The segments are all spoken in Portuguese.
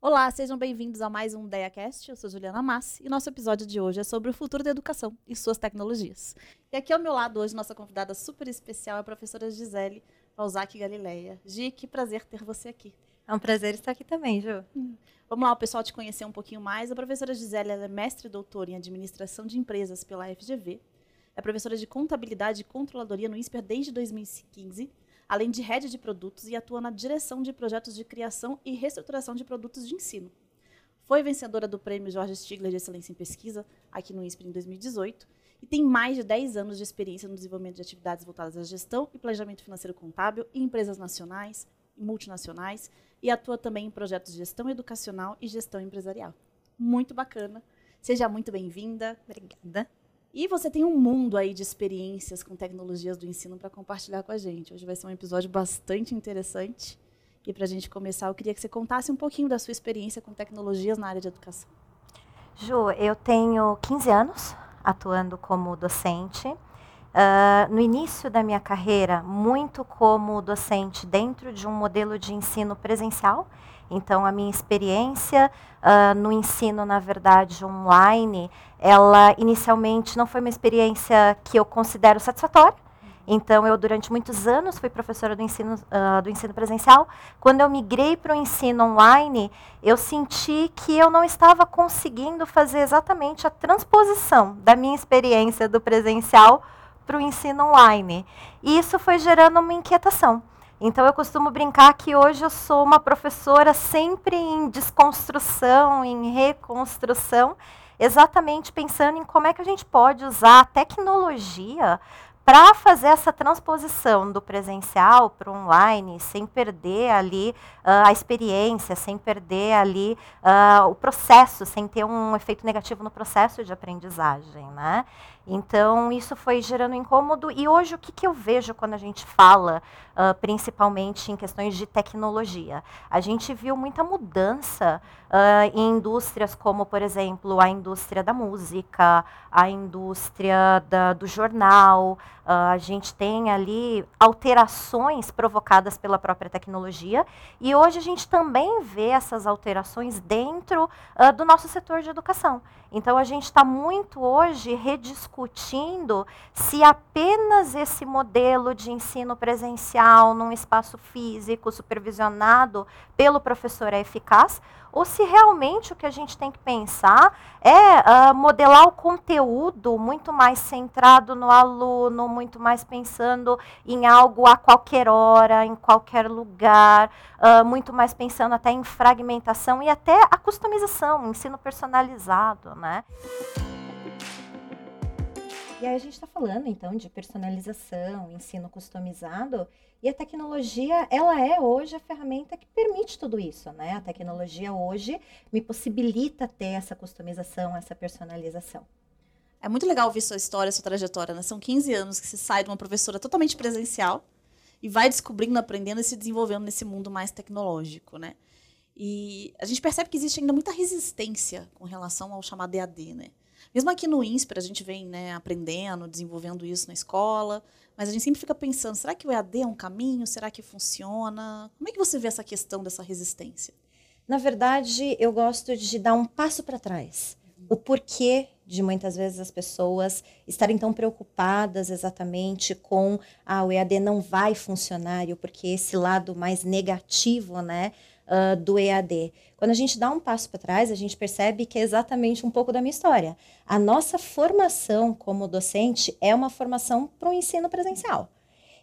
Olá, sejam bem-vindos a mais um DeiaCast. Eu sou Juliana Massi e nosso episódio de hoje é sobre o futuro da educação e suas tecnologias. E aqui ao meu lado hoje, nossa convidada super especial é a professora Gisele Balzac Galileia. Gi, que prazer ter você aqui. É um prazer estar aqui também, Ju. Vamos lá, o pessoal te conhecer um pouquinho mais. A professora Gisele é mestre e doutora em administração de empresas pela FGV. É professora de contabilidade e controladoria no INSPER desde 2015 além de rede de produtos, e atua na direção de projetos de criação e reestruturação de produtos de ensino. Foi vencedora do Prêmio Jorge Stigler de Excelência em Pesquisa, aqui no INSPER em 2018, e tem mais de 10 anos de experiência no desenvolvimento de atividades voltadas à gestão e planejamento financeiro contábil em empresas nacionais e multinacionais, e atua também em projetos de gestão educacional e gestão empresarial. Muito bacana. Seja muito bem-vinda. Obrigada. E você tem um mundo aí de experiências com tecnologias do ensino para compartilhar com a gente. Hoje vai ser um episódio bastante interessante. E para a gente começar, eu queria que você contasse um pouquinho da sua experiência com tecnologias na área de educação. Ju, eu tenho 15 anos atuando como docente. Uh, no início da minha carreira, muito como docente dentro de um modelo de ensino presencial. Então, a minha experiência uh, no ensino, na verdade, online, ela inicialmente não foi uma experiência que eu considero satisfatória. Então, eu durante muitos anos fui professora do ensino, uh, do ensino presencial. Quando eu migrei para o ensino online, eu senti que eu não estava conseguindo fazer exatamente a transposição da minha experiência do presencial para o ensino online. E isso foi gerando uma inquietação. Então, eu costumo brincar que hoje eu sou uma professora sempre em desconstrução, em reconstrução exatamente pensando em como é que a gente pode usar a tecnologia para fazer essa transposição do presencial para o online, sem perder ali uh, a experiência, sem perder ali uh, o processo, sem ter um efeito negativo no processo de aprendizagem, né? Então, isso foi gerando incômodo. E hoje, o que, que eu vejo quando a gente fala, uh, principalmente em questões de tecnologia? A gente viu muita mudança uh, em indústrias como, por exemplo, a indústria da música, a indústria da, do jornal. Uh, a gente tem ali alterações provocadas pela própria tecnologia. E hoje a gente também vê essas alterações dentro do nosso setor de educação. Então, a gente está muito hoje rediscutindo se apenas esse modelo de ensino presencial num espaço físico supervisionado pelo professor é eficaz ou se realmente o que a gente tem que pensar é uh, modelar o conteúdo muito mais centrado no aluno, muito mais pensando em algo a qualquer hora, em qualquer lugar, uh, muito mais pensando até em fragmentação e até a customização, ensino personalizado, né? E aí a gente está falando então de personalização, ensino customizado, e a tecnologia, ela é hoje a ferramenta que permite tudo isso, né? A tecnologia hoje me possibilita ter essa customização, essa personalização. É muito legal ouvir sua história, sua trajetória, né? São 15 anos que você sai de uma professora totalmente presencial e vai descobrindo, aprendendo e se desenvolvendo nesse mundo mais tecnológico, né? E a gente percebe que existe ainda muita resistência com relação ao chamado EAD, né? Mesmo aqui no INSPER, a gente vem né, aprendendo, desenvolvendo isso na escola, mas a gente sempre fica pensando, será que o EAD é um caminho? Será que funciona? Como é que você vê essa questão dessa resistência? Na verdade, eu gosto de dar um passo para trás. O porquê de muitas vezes as pessoas estarem tão preocupadas exatamente com ah, o EAD não vai funcionar, e o porquê esse lado mais negativo, né? uh, do EAD. Quando a gente dá um passo para trás, a gente percebe que é exatamente um pouco da minha história. A nossa formação como docente é uma formação para o ensino presencial.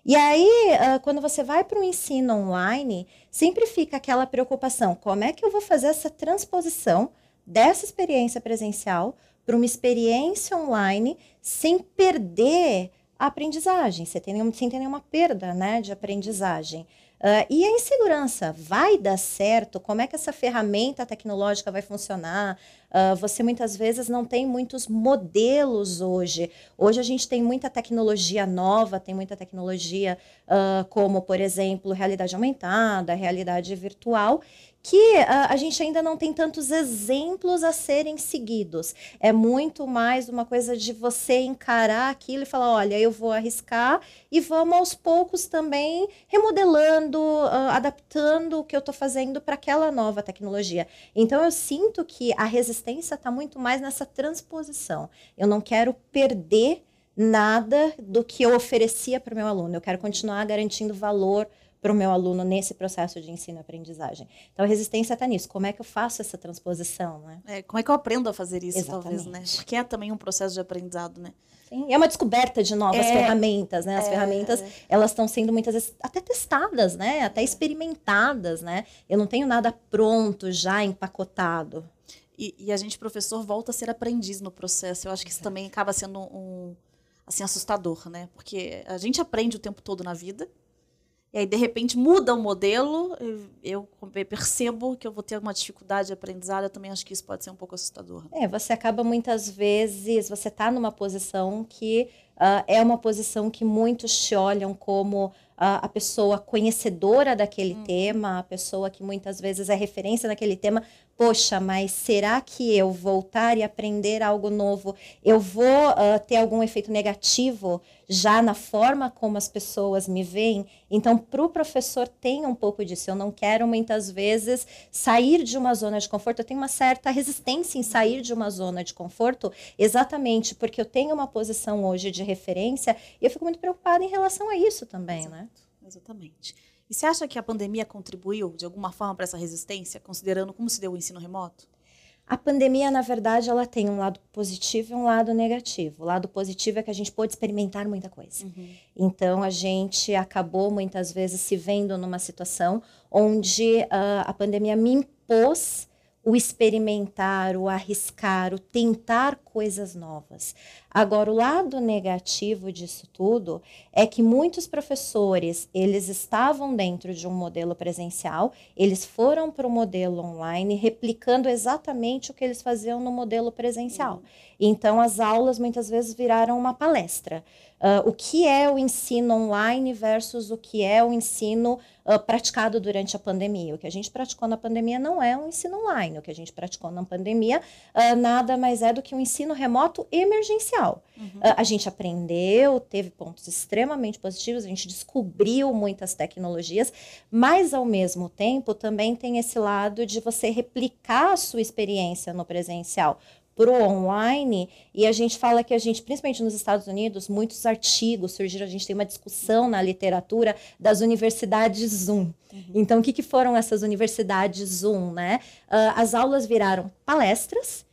E aí, uh, quando você vai para o ensino online, sempre fica aquela preocupação: como é que eu vou fazer essa transposição dessa experiência presencial para uma experiência online sem perder a aprendizagem, sem ter, nenhum, sem ter nenhuma perda né, de aprendizagem? Uh, e a insegurança, vai dar certo? Como é que essa ferramenta tecnológica vai funcionar? Uh, você muitas vezes não tem muitos modelos hoje. Hoje a gente tem muita tecnologia nova, tem muita tecnologia uh, como, por exemplo, realidade aumentada, realidade virtual, que uh, a gente ainda não tem tantos exemplos a serem seguidos. É muito mais uma coisa de você encarar aquilo e falar: olha, eu vou arriscar e vamos aos poucos também remodelando, uh, adaptando o que eu estou fazendo para aquela nova tecnologia. Então eu sinto que a resistência está muito mais nessa transposição. Eu não quero perder nada do que eu oferecia para o meu aluno. Eu quero continuar garantindo valor para o meu aluno nesse processo de ensino-aprendizagem. Então, a resistência está nisso. Como é que eu faço essa transposição, né? É, como é que eu aprendo a fazer isso, Exatamente. talvez, né? Porque é também um processo de aprendizado, né? Sim, é uma descoberta de novas é, ferramentas, né? As é, ferramentas, é. elas estão sendo muitas vezes até testadas, né? Até experimentadas, né? Eu não tenho nada pronto, já empacotado. E, e a gente, professor, volta a ser aprendiz no processo. Eu acho que isso também acaba sendo um, assim, assustador, né? Porque a gente aprende o tempo todo na vida, e aí, de repente, muda o modelo, eu percebo que eu vou ter alguma dificuldade de aprendizado, eu também acho que isso pode ser um pouco assustador. É, você acaba muitas vezes, você está numa posição que uh, é uma posição que muitos te olham como a, a pessoa conhecedora daquele hum. tema, a pessoa que muitas vezes é referência naquele tema. Poxa, mas será que eu voltar e aprender algo novo, eu vou uh, ter algum efeito negativo já na forma como as pessoas me veem? Então, para o professor tem um pouco disso. Eu não quero muitas vezes sair de uma zona de conforto. Eu tenho uma certa resistência em sair de uma zona de conforto, exatamente porque eu tenho uma posição hoje de referência e eu fico muito preocupada em relação a isso também, né? Exato, né? Exatamente. E você acha que a pandemia contribuiu de alguma forma para essa resistência, considerando como se deu o ensino remoto? A pandemia, na verdade, ela tem um lado positivo e um lado negativo. O lado positivo é que a gente pôde experimentar muita coisa. Uhum. Então, a gente acabou muitas vezes se vendo numa situação onde uh, a pandemia me impôs o experimentar, o arriscar, o tentar coisas novas. Agora, o lado negativo disso tudo é que muitos professores, eles estavam dentro de um modelo presencial, eles foram para o modelo online, replicando exatamente o que eles faziam no modelo presencial. Uhum. Então, as aulas muitas vezes viraram uma palestra. Uh, o que é o ensino online versus o que é o ensino uh, praticado durante a pandemia. O que a gente praticou na pandemia não é um ensino online. O que a gente praticou na pandemia uh, nada mais é do que um ensino remoto emergencial. Uhum. a gente aprendeu, teve pontos extremamente positivos, a gente descobriu muitas tecnologias, mas ao mesmo tempo também tem esse lado de você replicar a sua experiência no presencial pro online e a gente fala que a gente, principalmente nos Estados Unidos, muitos artigos surgiram, a gente tem uma discussão na literatura das universidades Zoom. Uhum. Então, o que, que foram essas universidades Zoom, né? Uh, as aulas viraram palestras.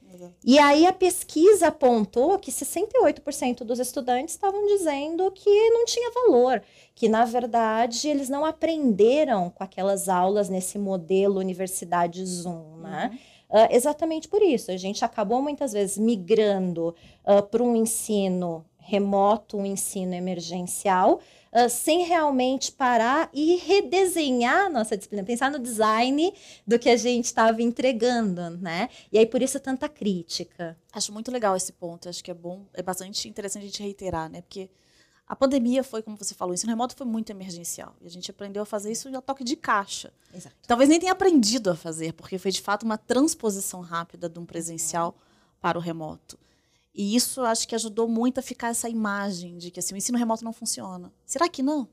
E aí a pesquisa apontou que 68% dos estudantes estavam dizendo que não tinha valor, que na verdade eles não aprenderam com aquelas aulas nesse modelo universidade Zoom, né? Uhum. Uh, exatamente por isso. A gente acabou muitas vezes migrando uh, para um ensino remoto, um ensino emergencial, uh, sem realmente parar e redesenhar a nossa disciplina, pensar no design do que a gente estava entregando, né? E aí por isso tanta crítica. Acho muito legal esse ponto, acho que é bom, é bastante interessante a gente reiterar, né? Porque a pandemia foi, como você falou, o ensino remoto foi muito emergencial. E a gente aprendeu a fazer isso a toque de caixa. Exato. Talvez nem tenha aprendido a fazer, porque foi de fato uma transposição rápida de um presencial para o remoto. E isso acho que ajudou muito a ficar essa imagem de que assim, o ensino remoto não funciona. Será que não?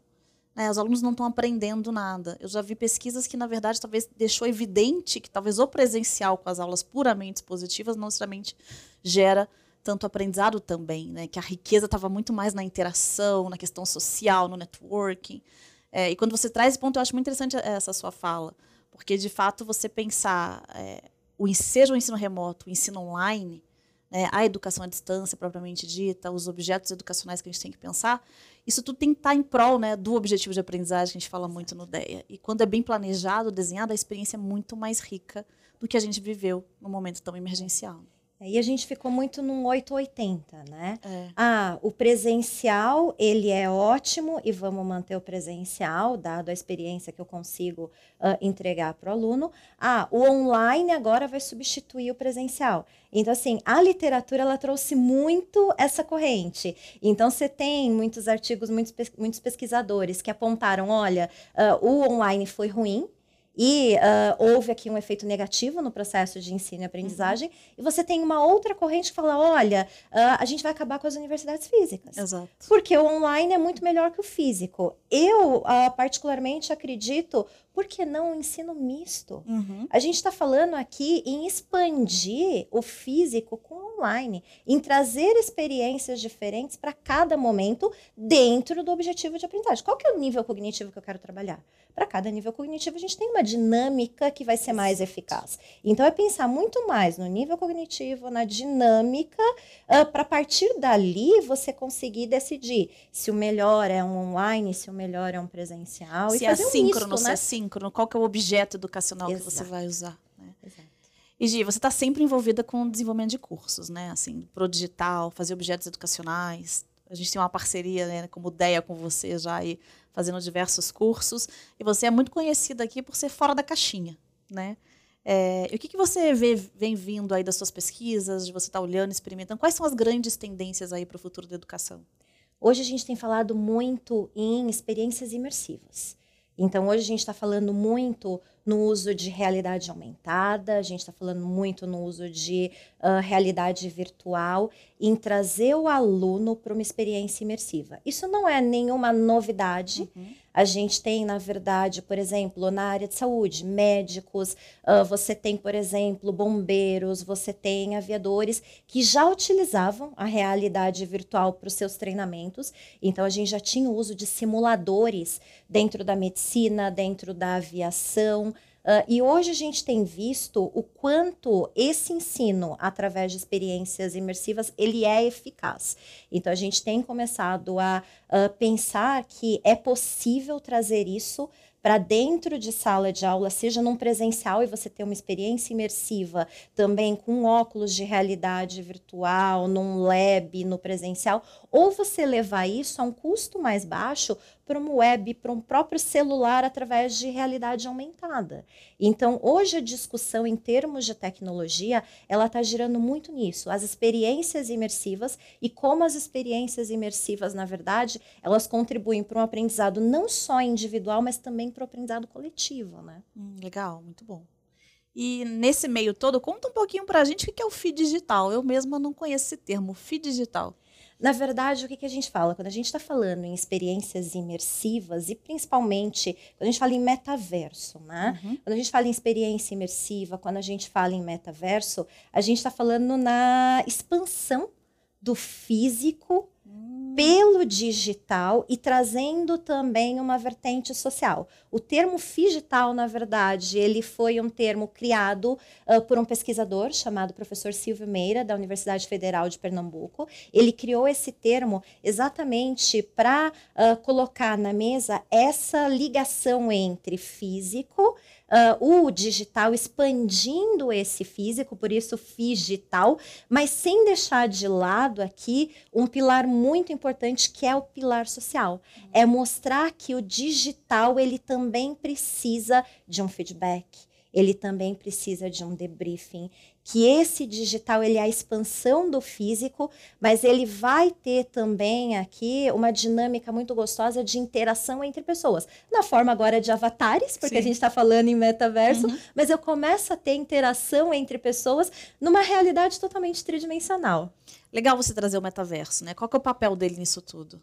Né, os alunos não estão aprendendo nada. Eu já vi pesquisas que, na verdade, talvez deixou evidente que talvez o presencial com as aulas puramente positivas não necessariamente gera tanto aprendizado também, né? Que a riqueza estava muito mais na interação, na questão social, no networking. É, e quando você traz esse ponto, eu acho muito interessante essa sua fala, porque de fato você pensar é, o seja o ensino remoto, o ensino online, né, a educação à distância propriamente dita, os objetos educacionais que a gente tem que pensar, isso tudo tem que estar em prol né, do objetivo de aprendizagem que a gente fala muito no DEA. E quando é bem planejado, desenhado, a experiência é muito mais rica do que a gente viveu no momento tão emergencial. E a gente ficou muito num 880, né? É. Ah, o presencial, ele é ótimo e vamos manter o presencial, dado a experiência que eu consigo uh, entregar para o aluno. Ah, o online agora vai substituir o presencial. Então, assim, a literatura, ela trouxe muito essa corrente. Então, você tem muitos artigos, muitos, muitos pesquisadores que apontaram, olha, uh, o online foi ruim, e uh, houve aqui um efeito negativo no processo de ensino e aprendizagem, uhum. e você tem uma outra corrente que fala: olha, uh, a gente vai acabar com as universidades físicas. Exato. Porque o online é muito melhor que o físico. Eu, uh, particularmente, acredito por que não o ensino misto? Uhum. A gente está falando aqui em expandir o físico com o online, em trazer experiências diferentes para cada momento dentro do objetivo de aprendizagem. Qual que é o nível cognitivo que eu quero trabalhar? Para cada nível cognitivo, a gente tem uma dinâmica que vai ser mais eficaz. Então, é pensar muito mais no nível cognitivo, na dinâmica, uh, para partir dali você conseguir decidir se o melhor é um online, se o melhor é um presencial. Se e fazer é um síncrono, misto, se né? é síncrono, qual que é o objeto educacional Exato. que você vai usar. Né? Exato. E Gi, você está sempre envolvida com o desenvolvimento de cursos, né? Assim, pro digital, fazer objetos educacionais. A gente tem uma parceria, né, como ideia com você já aí, fazendo diversos cursos. E você é muito conhecida aqui por ser fora da caixinha, né? É, e o que, que você vê, vem vindo aí das suas pesquisas, de você estar tá olhando, experimentando? Quais são as grandes tendências aí para o futuro da educação? Hoje a gente tem falado muito em experiências imersivas. Então, hoje a gente está falando muito no uso de realidade aumentada, a gente está falando muito no uso de uh, realidade virtual, em trazer o aluno para uma experiência imersiva. Isso não é nenhuma novidade. Uhum. A gente tem, na verdade, por exemplo, na área de saúde, médicos, uh, você tem, por exemplo, bombeiros, você tem aviadores que já utilizavam a realidade virtual para os seus treinamentos. Então, a gente já tinha o uso de simuladores dentro da medicina, dentro da aviação. Uh, e hoje a gente tem visto o quanto esse ensino, através de experiências imersivas, ele é eficaz. Então a gente tem começado a uh, pensar que é possível trazer isso para dentro de sala de aula, seja num presencial e você ter uma experiência imersiva também com óculos de realidade virtual, num lab, no presencial, ou você levar isso a um custo mais baixo para uma web, para um próprio celular através de realidade aumentada. Então, hoje a discussão em termos de tecnologia, ela está girando muito nisso, as experiências imersivas e como as experiências imersivas, na verdade, elas contribuem para um aprendizado não só individual, mas também para o aprendizado coletivo, né? Hum, legal, muito bom. E nesse meio todo, conta um pouquinho para a gente o que é o FII digital. Eu mesma não conheço esse termo, FII digital. Na verdade, o que, que a gente fala? Quando a gente está falando em experiências imersivas, e principalmente quando a gente fala em metaverso, né? Uhum. Quando a gente fala em experiência imersiva, quando a gente fala em metaverso, a gente está falando na expansão do físico pelo digital e trazendo também uma vertente social. O termo digital, na verdade, ele foi um termo criado uh, por um pesquisador chamado professor Silvio Meira, da Universidade Federal de Pernambuco. Ele criou esse termo exatamente para uh, colocar na mesa essa ligação entre físico, uh, o digital expandindo esse físico, por isso digital, mas sem deixar de lado aqui um pilar muito importante que é o pilar social. É mostrar que o digital ele também precisa de um feedback ele também precisa de um debriefing, que esse digital ele é a expansão do físico, mas ele vai ter também aqui uma dinâmica muito gostosa de interação entre pessoas, na forma agora de avatares, porque Sim. a gente está falando em metaverso, uhum. mas eu começo a ter interação entre pessoas numa realidade totalmente tridimensional. Legal você trazer o metaverso, né? Qual que é o papel dele nisso tudo?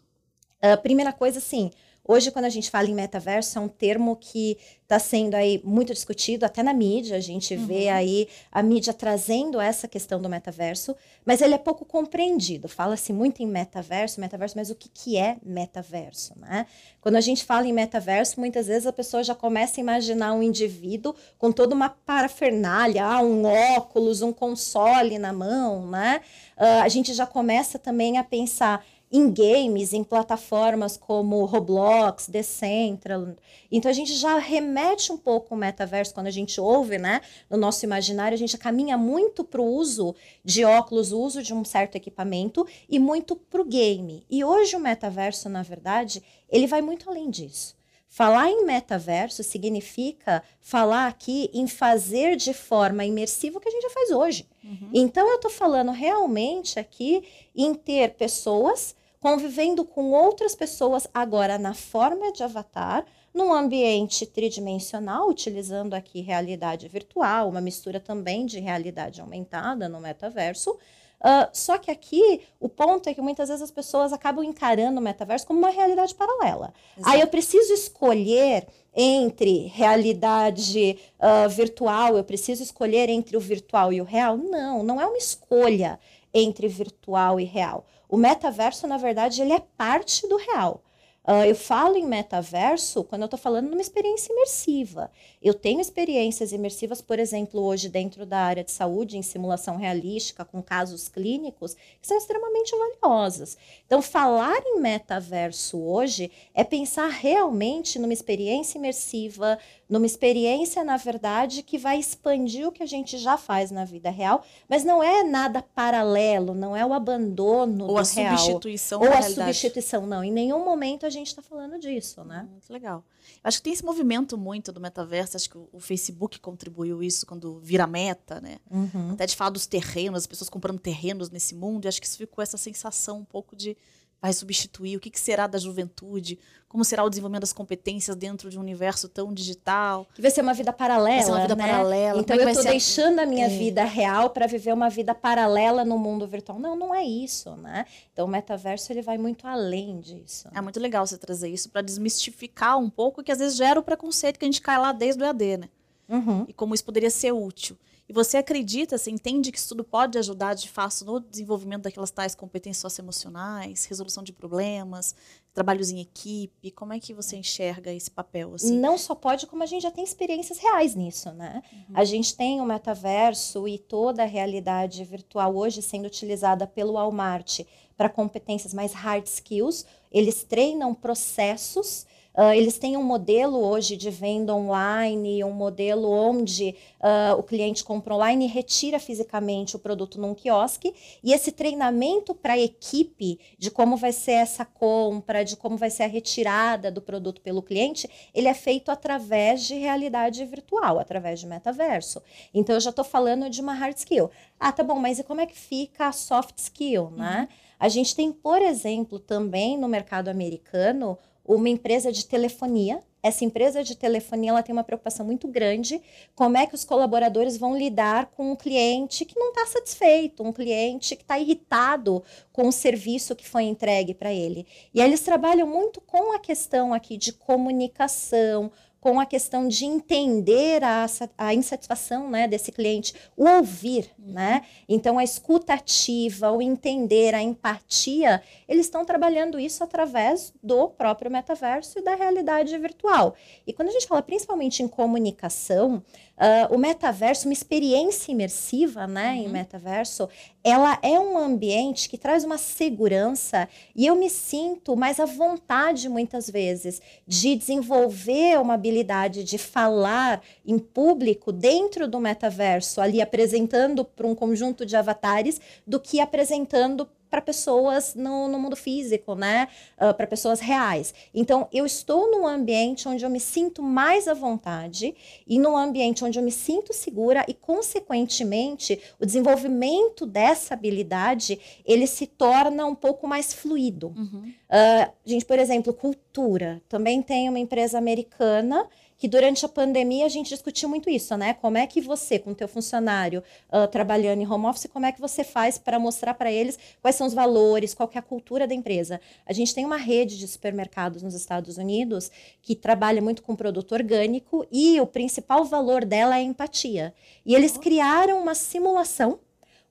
A primeira coisa, sim, Hoje, quando a gente fala em metaverso, é um termo que está sendo aí muito discutido, até na mídia, a gente uhum. vê aí a mídia trazendo essa questão do metaverso, mas ele é pouco compreendido. Fala-se muito em metaverso, metaverso, mas o que, que é metaverso, né? Quando a gente fala em metaverso, muitas vezes a pessoa já começa a imaginar um indivíduo com toda uma parafernália, ah, um óculos, um console na mão, né? Uh, a gente já começa também a pensar em games, em plataformas como Roblox, Decentral. Então a gente já remete um pouco o metaverso quando a gente ouve, né? No nosso imaginário, a gente caminha muito para o uso de óculos, o uso de um certo equipamento e muito para o game. E hoje o metaverso, na verdade, ele vai muito além disso. Falar em metaverso significa falar aqui em fazer de forma imersiva o que a gente já faz hoje. Uhum. Então, eu estou falando realmente aqui em ter pessoas convivendo com outras pessoas agora na forma de avatar, num ambiente tridimensional, utilizando aqui realidade virtual, uma mistura também de realidade aumentada no metaverso, Uh, só que aqui o ponto é que muitas vezes as pessoas acabam encarando o metaverso como uma realidade paralela. Exato. Aí eu preciso escolher entre realidade uh, virtual, eu preciso escolher entre o virtual e o real? Não, não é uma escolha entre virtual e real. O metaverso, na verdade, ele é parte do real. Uh, eu falo em metaverso quando eu estou falando numa experiência imersiva. Eu tenho experiências imersivas, por exemplo, hoje dentro da área de saúde, em simulação realística, com casos clínicos, que são extremamente valiosas. Então, falar em metaverso hoje é pensar realmente numa experiência imersiva, numa experiência, na verdade, que vai expandir o que a gente já faz na vida real, mas não é nada paralelo, não é o abandono ou a real. substituição ou a realidade. substituição, não. Em nenhum momento a gente está falando disso, né? Hum, muito legal. Acho que tem esse movimento muito do metaverso, acho que o Facebook contribuiu isso quando vira meta, né? Uhum. Até de falar dos terrenos, as pessoas comprando terrenos nesse mundo, e acho que isso ficou essa sensação um pouco de vai substituir? O que, que, será da juventude? Como será o desenvolvimento das competências dentro de um universo tão digital? Que vai ser uma vida paralela. Vai ser uma vida né? paralela. Então é eu estou deixando a minha é. vida real para viver uma vida paralela no mundo virtual. Não, não é isso, né? Então o metaverso ele vai muito além disso. É muito legal você trazer isso para desmistificar um pouco que às vezes gera o preconceito que a gente cai lá desde o EAD, né? Uhum. E como isso poderia ser útil. E você acredita, você entende que isso tudo pode ajudar de fato no desenvolvimento daquelas tais competências socioemocionais, resolução de problemas, trabalhos em equipe? Como é que você enxerga esse papel? Assim? Não só pode, como a gente já tem experiências reais nisso, né? Uhum. A gente tem o metaverso e toda a realidade virtual hoje sendo utilizada pelo Walmart para competências mais hard skills. Eles treinam processos Uh, eles têm um modelo hoje de venda online, um modelo onde uh, o cliente compra online e retira fisicamente o produto num quiosque. E esse treinamento para a equipe de como vai ser essa compra, de como vai ser a retirada do produto pelo cliente, ele é feito através de realidade virtual, através de metaverso. Então eu já estou falando de uma hard skill. Ah, tá bom, mas e como é que fica a soft skill, né? Uhum. A gente tem, por exemplo, também no mercado americano, uma empresa de telefonia. Essa empresa de telefonia ela tem uma preocupação muito grande como é que os colaboradores vão lidar com um cliente que não está satisfeito, um cliente que está irritado com o serviço que foi entregue para ele. E eles trabalham muito com a questão aqui de comunicação, com a questão de entender a, a insatisfação né, desse cliente, o ouvir, uhum. né? Então, a escuta ativa, o entender, a empatia, eles estão trabalhando isso através do próprio metaverso e da realidade virtual. E quando a gente fala principalmente em comunicação, Uh, o metaverso, uma experiência imersiva né, uhum. em metaverso, ela é um ambiente que traz uma segurança e eu me sinto mais à vontade, muitas vezes, de desenvolver uma habilidade de falar em público dentro do metaverso, ali apresentando para um conjunto de avatares, do que apresentando para pessoas no, no, mundo físico, né? Uh, para pessoas reais. Então, eu estou num ambiente onde eu me sinto mais à vontade e num ambiente onde eu me sinto segura e, consequentemente, o desenvolvimento dessa habilidade ele se torna um pouco mais fluido. Uhum. Uh, gente, por exemplo, cultura. Também tem uma empresa americana que durante a pandemia a gente discutiu muito isso, né? Como é que você, com o teu funcionário uh, trabalhando em home office, como é que você faz para mostrar para eles quais são os valores, qual é a cultura da empresa? A gente tem uma rede de supermercados nos Estados Unidos que trabalha muito com produto orgânico e o principal valor dela é a empatia. E eles criaram uma simulação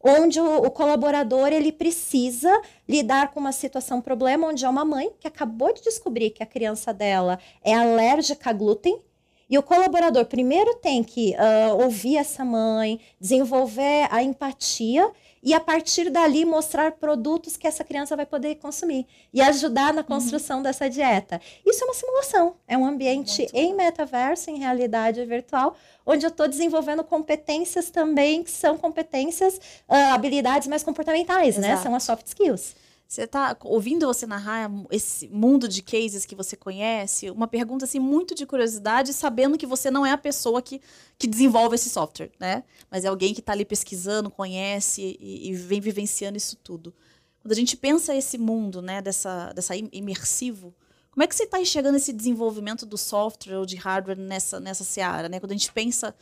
onde o, o, colaborador ele precisa lidar com uma situação problema onde é uma mãe que acabou de descobrir que a criança dela é alérgica a glúten e o colaborador primeiro tem que uh, ouvir essa mãe, desenvolver a empatia e a partir dali mostrar produtos que essa criança vai poder consumir e ajudar na construção uhum. dessa dieta. Isso é uma simulação, é um ambiente Muito em metaverso, em realidade virtual, onde eu estou desenvolvendo competências também que são competências, uh, habilidades mais comportamentais, Exato. né? São as soft skills. Você está ouvindo você narrar esse mundo de cases que você conhece, uma pergunta assim muito de curiosidade, sabendo que você não é a pessoa que, que desenvolve esse software, né? Mas é alguém que está ali pesquisando, conhece e, e, vem vivenciando isso tudo. Quando a gente pensa esse mundo, né, dessa, dessa imersivo, como é que você está enxergando esse desenvolvimento do software ou de hardware nessa, nessa seara, né? Quando a gente pensa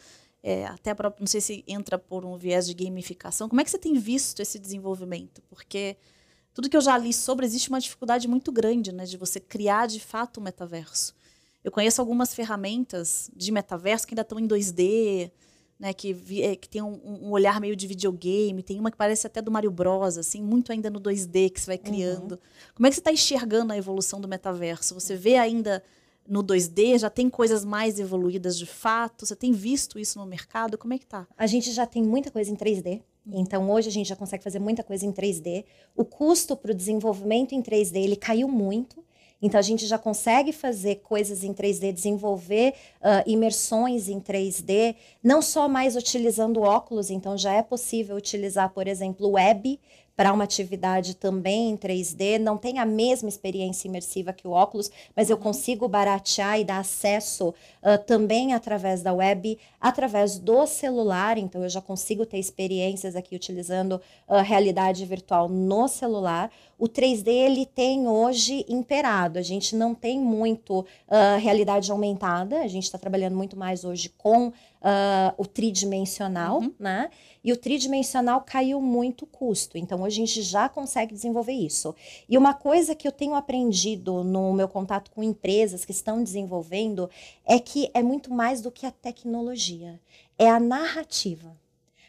é, até para não sei se entra por um viés de gamificação, como é que você tem visto esse desenvolvimento? Porque tudo que eu já li sobre, existe uma dificuldade muito grande né, de você criar de fato um metaverso. Eu conheço algumas ferramentas de metaverso que ainda estão em 2D, né, que, é, que tem um, um, olhar meio de videogame, tem uma que parece até do Mario Bros, assim, muito ainda no 2D que você vai uhum. criando. Uhum. Como é que você está enxergando a evolução do metaverso? Você vê ainda no 2D, já tem coisas mais evoluídas de fato? Você tem visto isso no mercado? Como é que tá? A gente já tem muita coisa em 3D. Então, hoje a gente já consegue fazer muita coisa em 3D. O custo para o desenvolvimento em 3D ele caiu muito. Então, a gente já consegue fazer coisas em 3D, desenvolver uh, imersões em 3D, não só mais utilizando óculos, então já é possível utilizar, por exemplo, web para uma atividade também em 3D, não tem a mesma experiência imersiva que o óculos, mas eu uhum. consigo baratear e dar acesso uh, também através da web, através do celular, então eu já consigo ter experiências aqui utilizando uh, realidade virtual no celular. O 3D ele tem hoje imperado, a gente não tem muito uh, realidade aumentada, a gente está trabalhando muito mais hoje com o tridimensional, uhum. né? E o tridimensional caiu muito o custo. Então, hoje a gente já consegue desenvolver isso. E uma coisa que eu tenho aprendido no meu contato com empresas que estão desenvolvendo é que é muito mais do que a tecnologia, é a narrativa.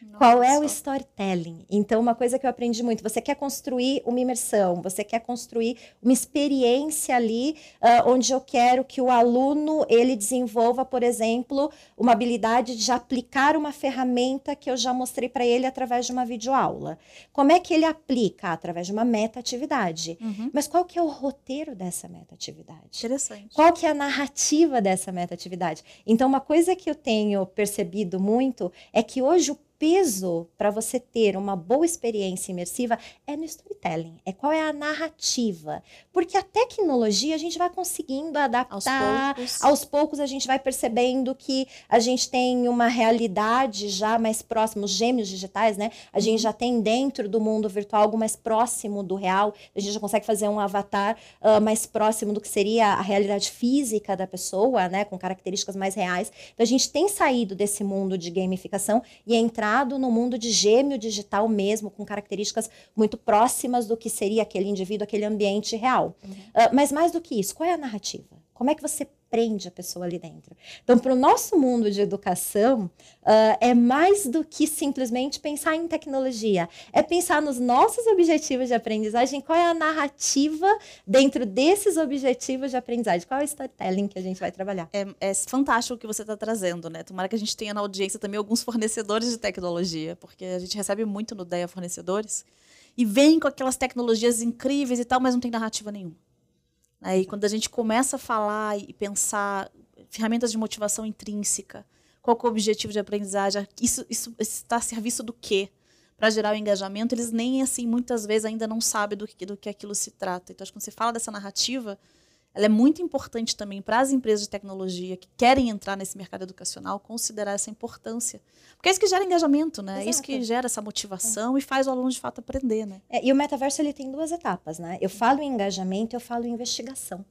Nossa. Qual é o storytelling? Então, uma coisa que eu aprendi muito: você quer construir uma imersão, você quer construir uma experiência ali, uh, onde eu quero que o aluno ele desenvolva, por exemplo, uma habilidade de aplicar uma ferramenta que eu já mostrei para ele através de uma videoaula. Como é que ele aplica? Através de uma meta-atividade. Uhum. Mas qual que é o roteiro dessa meta-atividade? Interessante. Qual que é a narrativa dessa meta-atividade? Então, uma coisa que eu tenho percebido muito é que hoje o peso para você ter uma boa experiência imersiva é no storytelling, é qual é a narrativa. Porque a tecnologia a gente vai conseguindo adaptar, aos poucos, aos poucos a gente vai percebendo que a gente tem uma realidade já mais próxima, os gêmeos digitais, né? A gente uhum. já tem dentro do mundo virtual algo mais próximo do real, a gente já consegue fazer um avatar uh, mais próximo do que seria a realidade física da pessoa, né? Com características mais reais. Então a gente tem saído desse mundo de gamificação e entrar no mundo de gêmeo digital mesmo, com características muito próximas do que seria aquele indivíduo, aquele ambiente real. Uhum. Uh, mas mais do que isso, qual é a narrativa? Como é que você prende a pessoa ali dentro? Então, para o nosso mundo de educação, uh, é mais do que simplesmente pensar em tecnologia. É pensar nos nossos objetivos de aprendizagem, qual é a narrativa dentro desses objetivos de aprendizagem, qual é o storytelling que a gente vai trabalhar. É, é fantástico o que você está trazendo, né? Tomara que a gente tenha na audiência também alguns fornecedores de tecnologia, porque a gente recebe muito no DEA fornecedores e vem com aquelas tecnologias incríveis e tal, mas não tem narrativa nenhuma. Aí, quando a gente começa a falar e pensar ferramentas de motivação intrínseca, qual é o objetivo de aprendizagem, isso, isso está a serviço do quê? Para gerar o engajamento, eles nem, assim, muitas vezes ainda não sabem do que, do que aquilo se trata. Então, acho que quando você fala dessa narrativa, ela é muito importante também para as empresas de tecnologia que querem entrar nesse mercado educacional considerar essa importância. Porque é isso que gera engajamento, né? Exato. É isso que gera essa motivação é. e faz o aluno de fato aprender, né? É, e o metaverso ele tem duas etapas, né? Eu falo em engajamento, eu falo em investigação.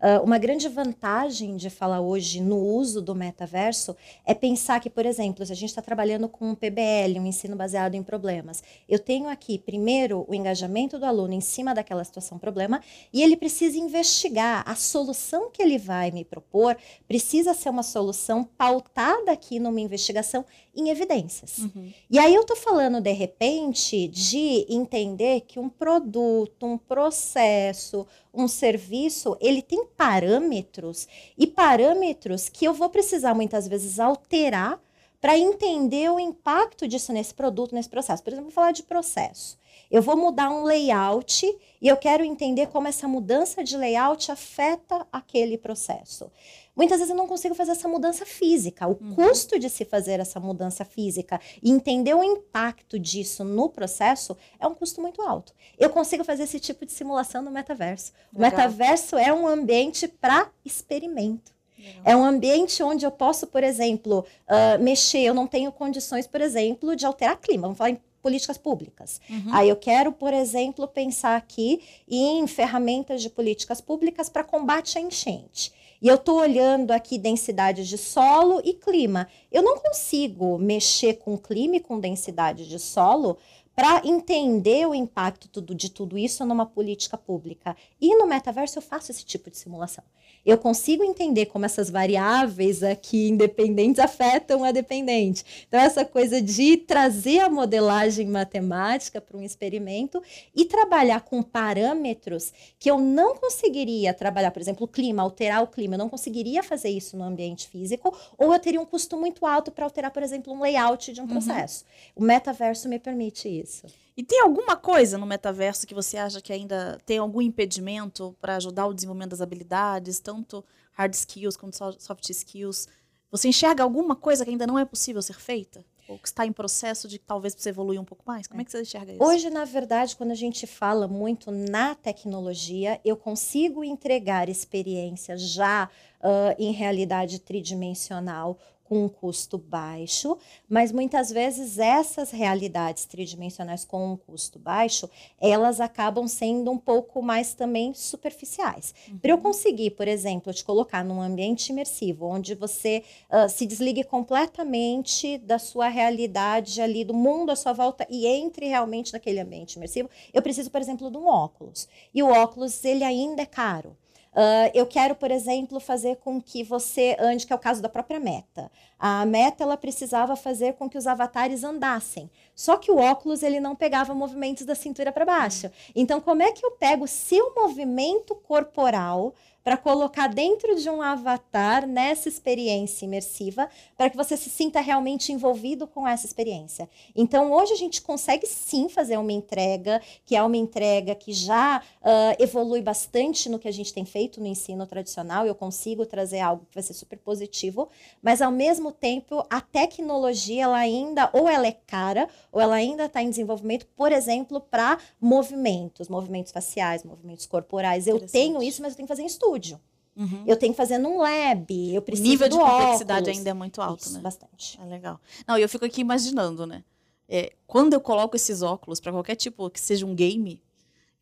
Uh, uma grande vantagem de falar hoje no uso do metaverso é pensar que, por exemplo, se a gente está trabalhando com um PBL, um ensino baseado em problemas, eu tenho aqui, primeiro, o engajamento do aluno em cima daquela situação problema e ele precisa investigar. A solução que ele vai me propor precisa ser uma solução pautada aqui numa investigação em evidências. Uhum. E aí eu estou falando, de repente, de entender que um produto, um processo, um serviço, ele tem parâmetros e parâmetros que eu vou precisar muitas vezes alterar para entender o impacto disso nesse produto, nesse processo. Por exemplo, vou falar de processo. Eu vou mudar um layout e eu quero entender como essa mudança de layout afeta aquele processo. Muitas vezes eu não consigo fazer essa mudança física. O uhum. custo de se fazer essa mudança física e entender o impacto disso no processo é um custo muito alto. Eu consigo fazer esse tipo de simulação no metaverso. Legal. O metaverso é um ambiente para experimento. É um ambiente onde eu posso, por exemplo, uh, mexer. Eu não tenho condições, por exemplo, de alterar clima. Vamos falar em políticas públicas. Uhum. Aí eu quero, por exemplo, pensar aqui em ferramentas de políticas públicas para combate à enchente. E eu estou olhando aqui densidades de solo e clima. Eu não consigo mexer com clima e com densidade de solo para entender o impacto de tudo isso numa política pública. E no metaverso eu faço esse tipo de simulação eu consigo entender como essas variáveis aqui independentes afetam a dependente. Então, essa coisa de trazer a modelagem matemática para um experimento e trabalhar com parâmetros que eu não conseguiria trabalhar, por exemplo, o clima, alterar o clima, eu não conseguiria fazer isso no ambiente físico, ou eu teria um custo muito alto para alterar, por exemplo, um layout de um uhum. processo. Uhum. O metaverso me permite isso. E tem alguma coisa no metaverso que você acha que ainda tem algum impedimento para ajudar o desenvolvimento das habilidades, tanto hard skills quanto soft skills? Você enxerga alguma coisa que ainda não é possível ser feita? Ou que está em processo de talvez você evoluir um pouco mais? Como é que você enxerga isso? Hoje, na verdade, quando a gente fala muito na tecnologia, eu consigo entregar experiências já uh, em realidade tridimensional com um custo baixo, mas muitas vezes essas realidades tridimensionais com um custo baixo, elas acabam sendo um pouco mais também superficiais. Uhum. Para eu conseguir, por exemplo, te colocar num ambiente imersivo, onde você uh, se desligue completamente da sua realidade ali, do mundo à sua volta e entre realmente naquele ambiente imersivo, eu preciso, por exemplo, de um óculos. E o óculos, ele ainda é caro. Uh, eu quero, por exemplo, fazer com que você ande, que é o caso da própria meta. A meta ela precisava fazer com que os avatares andassem. Só que o óculos ele não pegava movimentos da cintura para baixo. Então, como é que eu pego o seu movimento corporal para colocar dentro de um avatar nessa experiência imersiva, para que você se sinta realmente envolvido com essa experiência. Então, hoje a gente consegue sim fazer uma entrega, que é uma entrega que já uh, evolui bastante no que a gente tem feito no ensino tradicional. Eu consigo trazer algo que vai ser super positivo, mas ao mesmo tempo, a tecnologia, ela ainda, ou ela é cara, ou ela ainda está em desenvolvimento, por exemplo, para movimentos, movimentos faciais, movimentos corporais. Eu tenho isso, mas eu tenho que fazer em estúdio estúdio. Uhum. Eu tenho que fazer num lab, eu preciso O nível de complexidade óculos. ainda é muito alto, Isso, né? bastante. É legal. Não, eu fico aqui imaginando, né? É, quando eu coloco esses óculos para qualquer tipo que seja um game,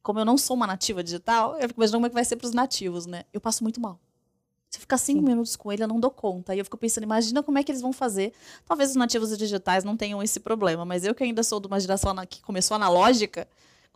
como eu não sou uma nativa digital, eu fico imaginando como é que vai ser para os nativos, né? Eu passo muito mal. Se eu ficar cinco Sim. minutos com ele, eu não dou conta. E eu fico pensando, imagina como é que eles vão fazer. Talvez os nativos digitais não tenham esse problema, mas eu que ainda sou de uma geração que começou analógica,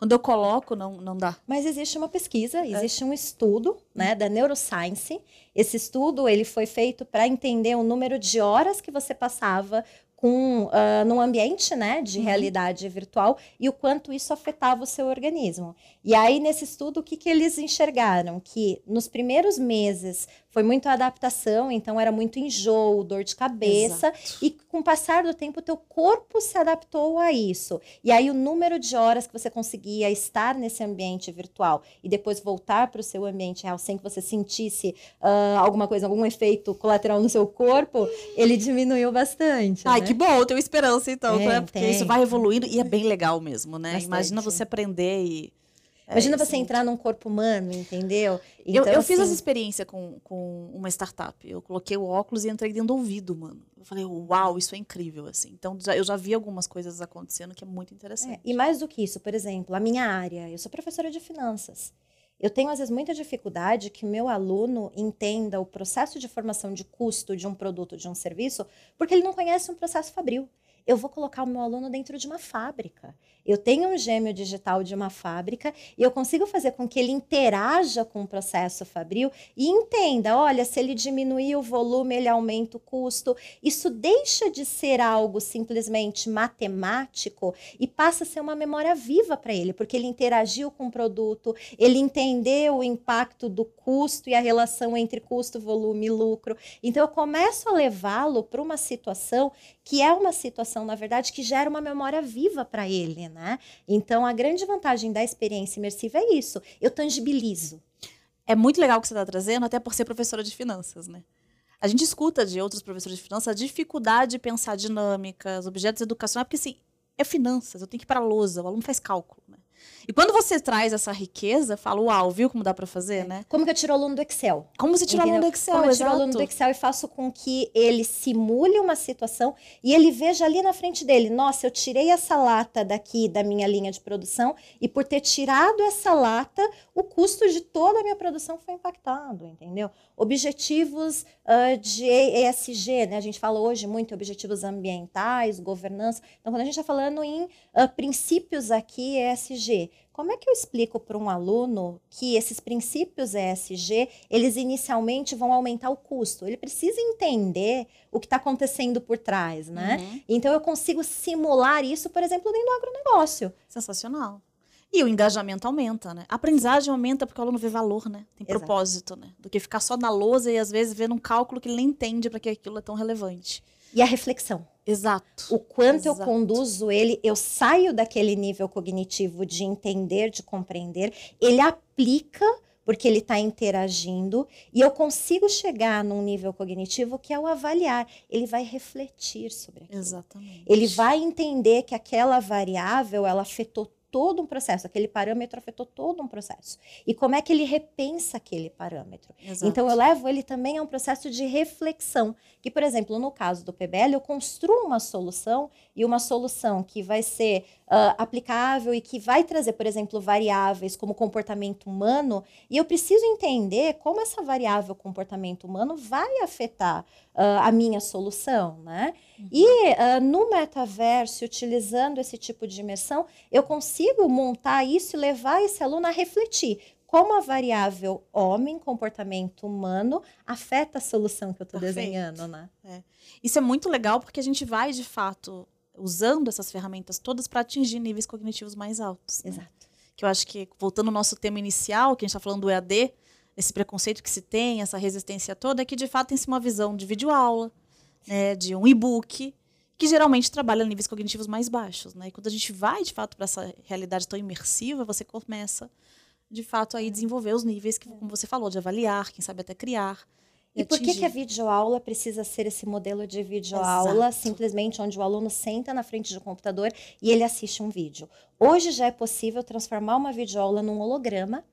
quando eu coloco, não, não dá. Mas existe uma pesquisa, é. existe é. um estudo né, da Neuroscience. Esse estudo ele foi feito para entender o número de horas que você passava com uh, num ambiente né, de uhum. realidade virtual e o quanto isso afetava o seu organismo. E aí, nesse estudo, o que, que eles enxergaram? Que nos primeiros meses foi muito adaptação, então era muito enjoo, dor de cabeça, Exato. e com o passar do tempo, o teu corpo se adaptou a isso. E aí, o número de horas que você conseguia estar nesse ambiente virtual e depois voltar para o seu ambiente real sem que você sentisse uh, alguma coisa, algum efeito colateral no seu corpo, ele diminuiu bastante. Ai, né? que bom, eu tenho esperança então, é, né? Porque tem. isso vai evoluindo e é bem legal mesmo, né? Bastante. Imagina você aprender e Imagina é, você entrar num corpo humano, entendeu? Então, eu, eu assim... fiz essa experiência com, com uma startup. Eu coloquei o óculos e entrei dentro do ouvido, mano. Eu falei, uau, isso é incrível, assim. Então, já, eu já vi algumas coisas acontecendo que é muito interessante. É, e mais do que isso, por exemplo, a minha área, eu sou professora de finanças. Eu tenho, às vezes, muita dificuldade que meu aluno entenda o processo de formação de custo de um produto, de um serviço, porque ele não conhece um processo fabril. Eu vou colocar o meu aluno dentro de uma fábrica. Eu tenho um gêmeo digital de uma fábrica e eu consigo fazer com que ele interaja com o processo fabril e entenda, olha, se ele diminuir o volume, ele aumenta o custo. Isso deixa de ser algo simplesmente matemático e passa a ser uma memória viva para ele, porque ele interagiu com o produto, ele entendeu o impacto do custo e a relação entre custo, volume e lucro. Então eu começo a levá-lo para uma situação que é uma situação, na verdade, que gera uma memória viva para ele, né? Então, a grande vantagem da experiência imersiva é isso, eu tangibilizo. É muito legal o que você está trazendo, até por ser professora de finanças, né? A gente escuta de outros professores de finanças a dificuldade de pensar dinâmicas, objetos educacionais, porque assim, é finanças, eu tenho que ir para a lousa, o aluno faz cálculo, né? E quando você traz essa riqueza, fala, uau, viu como dá para fazer, é. né? Como que eu tiro o aluno do Excel? Como você tira o aluno do Excel? Como eu tiro o aluno do Excel e faço com que ele simule uma situação e ele veja ali na frente dele, nossa, eu tirei essa lata daqui da minha linha de produção e por ter tirado essa lata, o custo de toda a minha produção foi impactado, entendeu? Objetivos uh, de ESG, né? A gente fala hoje muito objetivos ambientais, governança. Então, quando a gente está falando em uh, princípios aqui ESG, como é que eu explico para um aluno que esses princípios ESG, eles inicialmente vão aumentar o custo? Ele precisa entender o que está acontecendo por trás, né? Uhum. Então eu consigo simular isso, por exemplo, dentro do agronegócio. Sensacional. E o engajamento aumenta, né? A aprendizagem aumenta porque o aluno vê valor, né? Tem Exato. propósito, né? Do que ficar só na lousa e às vezes vendo um cálculo que ele nem entende para que aquilo é tão relevante. E a reflexão. Exato. O quanto Exato. eu conduzo ele, eu saio daquele nível cognitivo de entender, de compreender, ele aplica porque ele está interagindo e eu consigo chegar num nível cognitivo que é o avaliar. Ele vai refletir sobre aquilo. Exatamente. Ele vai entender que aquela variável ela afetou todo um processo, aquele parâmetro afetou todo um processo. E como é que ele repensa aquele parâmetro? Exato. Então eu levo ele também a um processo de reflexão, que por exemplo, no caso do PBL, eu construo uma solução e uma solução que vai ser uh, aplicável e que vai trazer, por exemplo, variáveis como comportamento humano, e eu preciso entender como essa variável comportamento humano vai afetar uh, a minha solução, né? Uhum. E uh, no metaverso, utilizando esse tipo de imersão, eu consigo montar isso e levar esse aluno a refletir como a variável homem, comportamento humano, afeta a solução que eu estou desenhando, né? É. Isso é muito legal porque a gente vai, de fato, usando essas ferramentas todas para atingir níveis cognitivos mais altos. Né? Exato. Que eu acho que, voltando ao nosso tema inicial, que a gente está falando do EAD, esse preconceito que se tem, essa resistência toda, é que de fato tem-se uma visão de videoaula, né, de um e-book, que geralmente trabalha níveis cognitivos mais baixos. Né? E quando a gente vai, de fato, para essa realidade tão imersiva, você começa, de fato, a desenvolver os níveis que, como você falou, de avaliar, quem sabe até criar. E, e por que, que a videoaula precisa ser esse modelo de videoaula, Exato. simplesmente onde o aluno senta na frente do computador e ele assiste um vídeo? Hoje já é possível transformar uma videoaula num holograma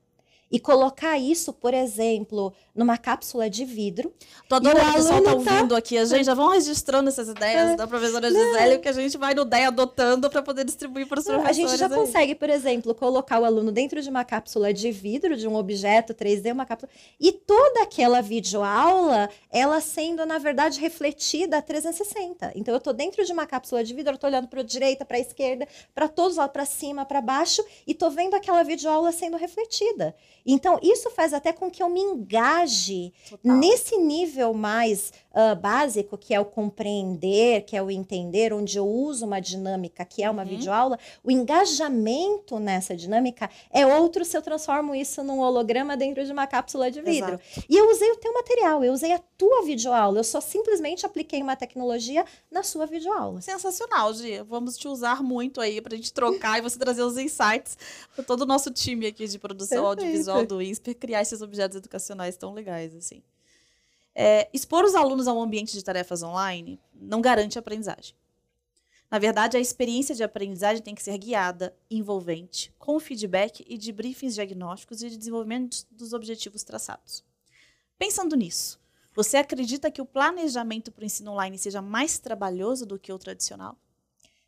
e colocar isso, por exemplo, numa cápsula de vidro. Tô adorando o pessoal tá, tá ouvindo tá... aqui. A gente já vão registrando essas ideias é. da professora Gisele, que a gente vai no DEA adotando para poder distribuir para os professores. A gente já aí. consegue, por exemplo, colocar o aluno dentro de uma cápsula de vidro, de um objeto 3D, uma cápsula, e toda aquela videoaula, ela sendo, na verdade, refletida a 360. Então, eu estou dentro de uma cápsula de vidro, eu estou olhando para a direita, para a esquerda, para todos lá, para cima, para baixo, e estou vendo aquela videoaula sendo refletida. Então, isso faz até com que eu me engaje Total. nesse nível mais uh, básico, que é o compreender, que é o entender, onde eu uso uma dinâmica, que é uma uhum. videoaula. O engajamento nessa dinâmica é outro se eu transformo isso num holograma dentro de uma cápsula de vidro. Exato. E eu usei o teu material, eu usei a tua videoaula, eu só simplesmente apliquei uma tecnologia na sua videoaula. Sensacional, Gia. Vamos te usar muito aí para a gente trocar e você trazer os insights para todo o nosso time aqui de produção Perfeito. audiovisual do INSPER criar esses objetos educacionais tão legais assim. É, expor os alunos a um ambiente de tarefas online não garante aprendizagem. Na verdade, a experiência de aprendizagem tem que ser guiada, envolvente, com feedback e de briefings diagnósticos e de desenvolvimento dos objetivos traçados. Pensando nisso, você acredita que o planejamento para o ensino online seja mais trabalhoso do que o tradicional?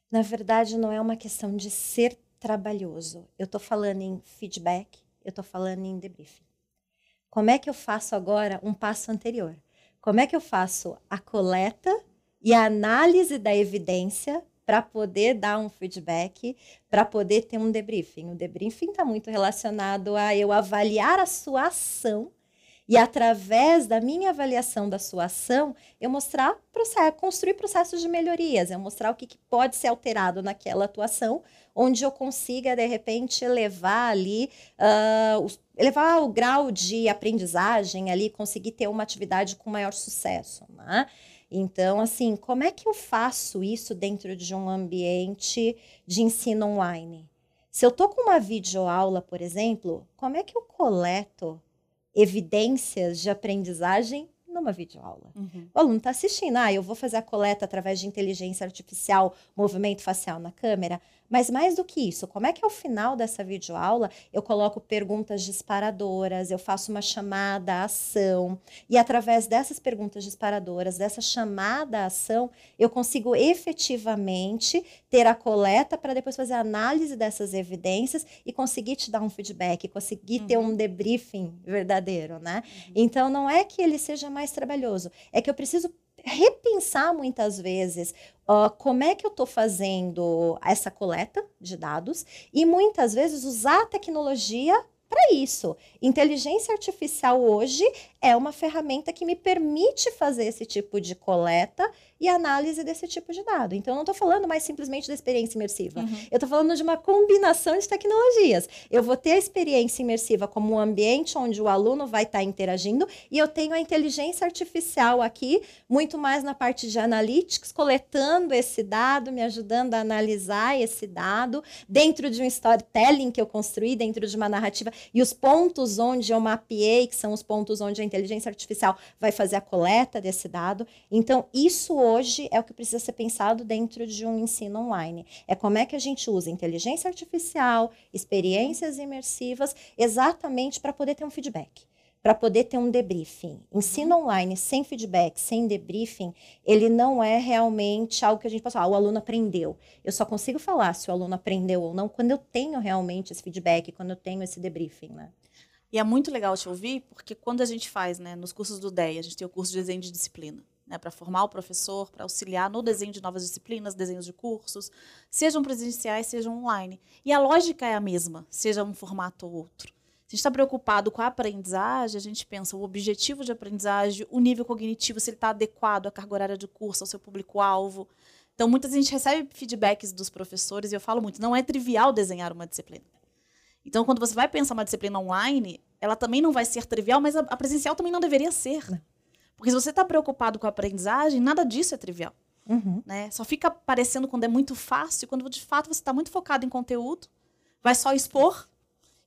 Na verdade, não é uma questão de ser trabalhoso. Eu estou falando em feedback, eu estou falando em debriefing. Como é que eu faço agora um passo anterior? Como é que eu faço a coleta e a análise da evidência para poder dar um feedback, para poder ter um debriefing. O debriefing está muito relacionado a eu avaliar a sua ação e através da minha avaliação da sua ação, eu mostrar, processo, construir processos de melhorias, eu mostrar o que, que pode ser alterado naquela atuação, onde eu consiga, de repente, elevar ali, uh, o grau de aprendizagem ali, conseguir ter uma atividade com maior sucesso, né? Então, assim, como é que eu faço isso dentro de um ambiente de ensino online? Se eu estou com uma videoaula, por exemplo, como é que eu coleto evidências de aprendizagem numa videoaula. Uhum. O aluno está assistindo, ah, eu vou fazer a coleta através de inteligência artificial, movimento facial na câmera. Mas mais do que isso, como é que ao final dessa videoaula eu coloco perguntas disparadoras, eu faço uma chamada à ação, e através dessas perguntas disparadoras, dessa chamada à ação, eu consigo efetivamente ter a coleta para depois fazer a análise dessas evidências e conseguir te dar um feedback, conseguir uhum. ter um debriefing verdadeiro, né? Uhum. Então não é que ele seja mais trabalhoso, é que eu preciso repensar muitas vezes uh, como é que eu estou fazendo essa coleta de dados e muitas vezes usar a tecnologia para isso. Inteligência artificial hoje é uma ferramenta que me permite fazer esse tipo de coleta e análise desse tipo de dado. Então, eu não estou falando mais simplesmente da experiência imersiva. Uhum. Eu estou falando de uma combinação de tecnologias. Eu vou ter a experiência imersiva como um ambiente onde o aluno vai estar tá interagindo e eu tenho a inteligência artificial aqui, muito mais na parte de analytics, coletando esse dado, me ajudando a analisar esse dado dentro de um storytelling que eu construí, dentro de uma narrativa e os pontos onde eu mapeei, que são os pontos onde a inteligência artificial vai fazer a coleta desse dado. Então, isso hoje é o que precisa ser pensado dentro de um ensino online. É como é que a gente usa inteligência artificial, experiências imersivas, exatamente para poder ter um feedback para poder ter um debriefing. Ensino uhum. online sem feedback, sem debriefing, ele não é realmente algo que a gente possa falar, ah, o aluno aprendeu. Eu só consigo falar se o aluno aprendeu ou não quando eu tenho realmente esse feedback, quando eu tenho esse debriefing, né? E é muito legal te ouvir, porque quando a gente faz, né, nos cursos do DEI, a gente tem o curso de desenho de disciplina, né, para formar o professor, para auxiliar no desenho de novas disciplinas, desenhos de cursos, sejam presenciais, sejam online. E a lógica é a mesma, seja um formato ou outro. Se a gente está preocupado com a aprendizagem, a gente pensa o objetivo de aprendizagem, o nível cognitivo, se ele está adequado à carga horária de curso, ao seu público-alvo. Então, muitas vezes a gente recebe feedbacks dos professores, e eu falo muito, não é trivial desenhar uma disciplina. Então, quando você vai pensar uma disciplina online, ela também não vai ser trivial, mas a, a presencial também não deveria ser. É. Porque se você está preocupado com a aprendizagem, nada disso é trivial. Uhum. Né? Só fica aparecendo quando é muito fácil, quando de fato você está muito focado em conteúdo, vai só expor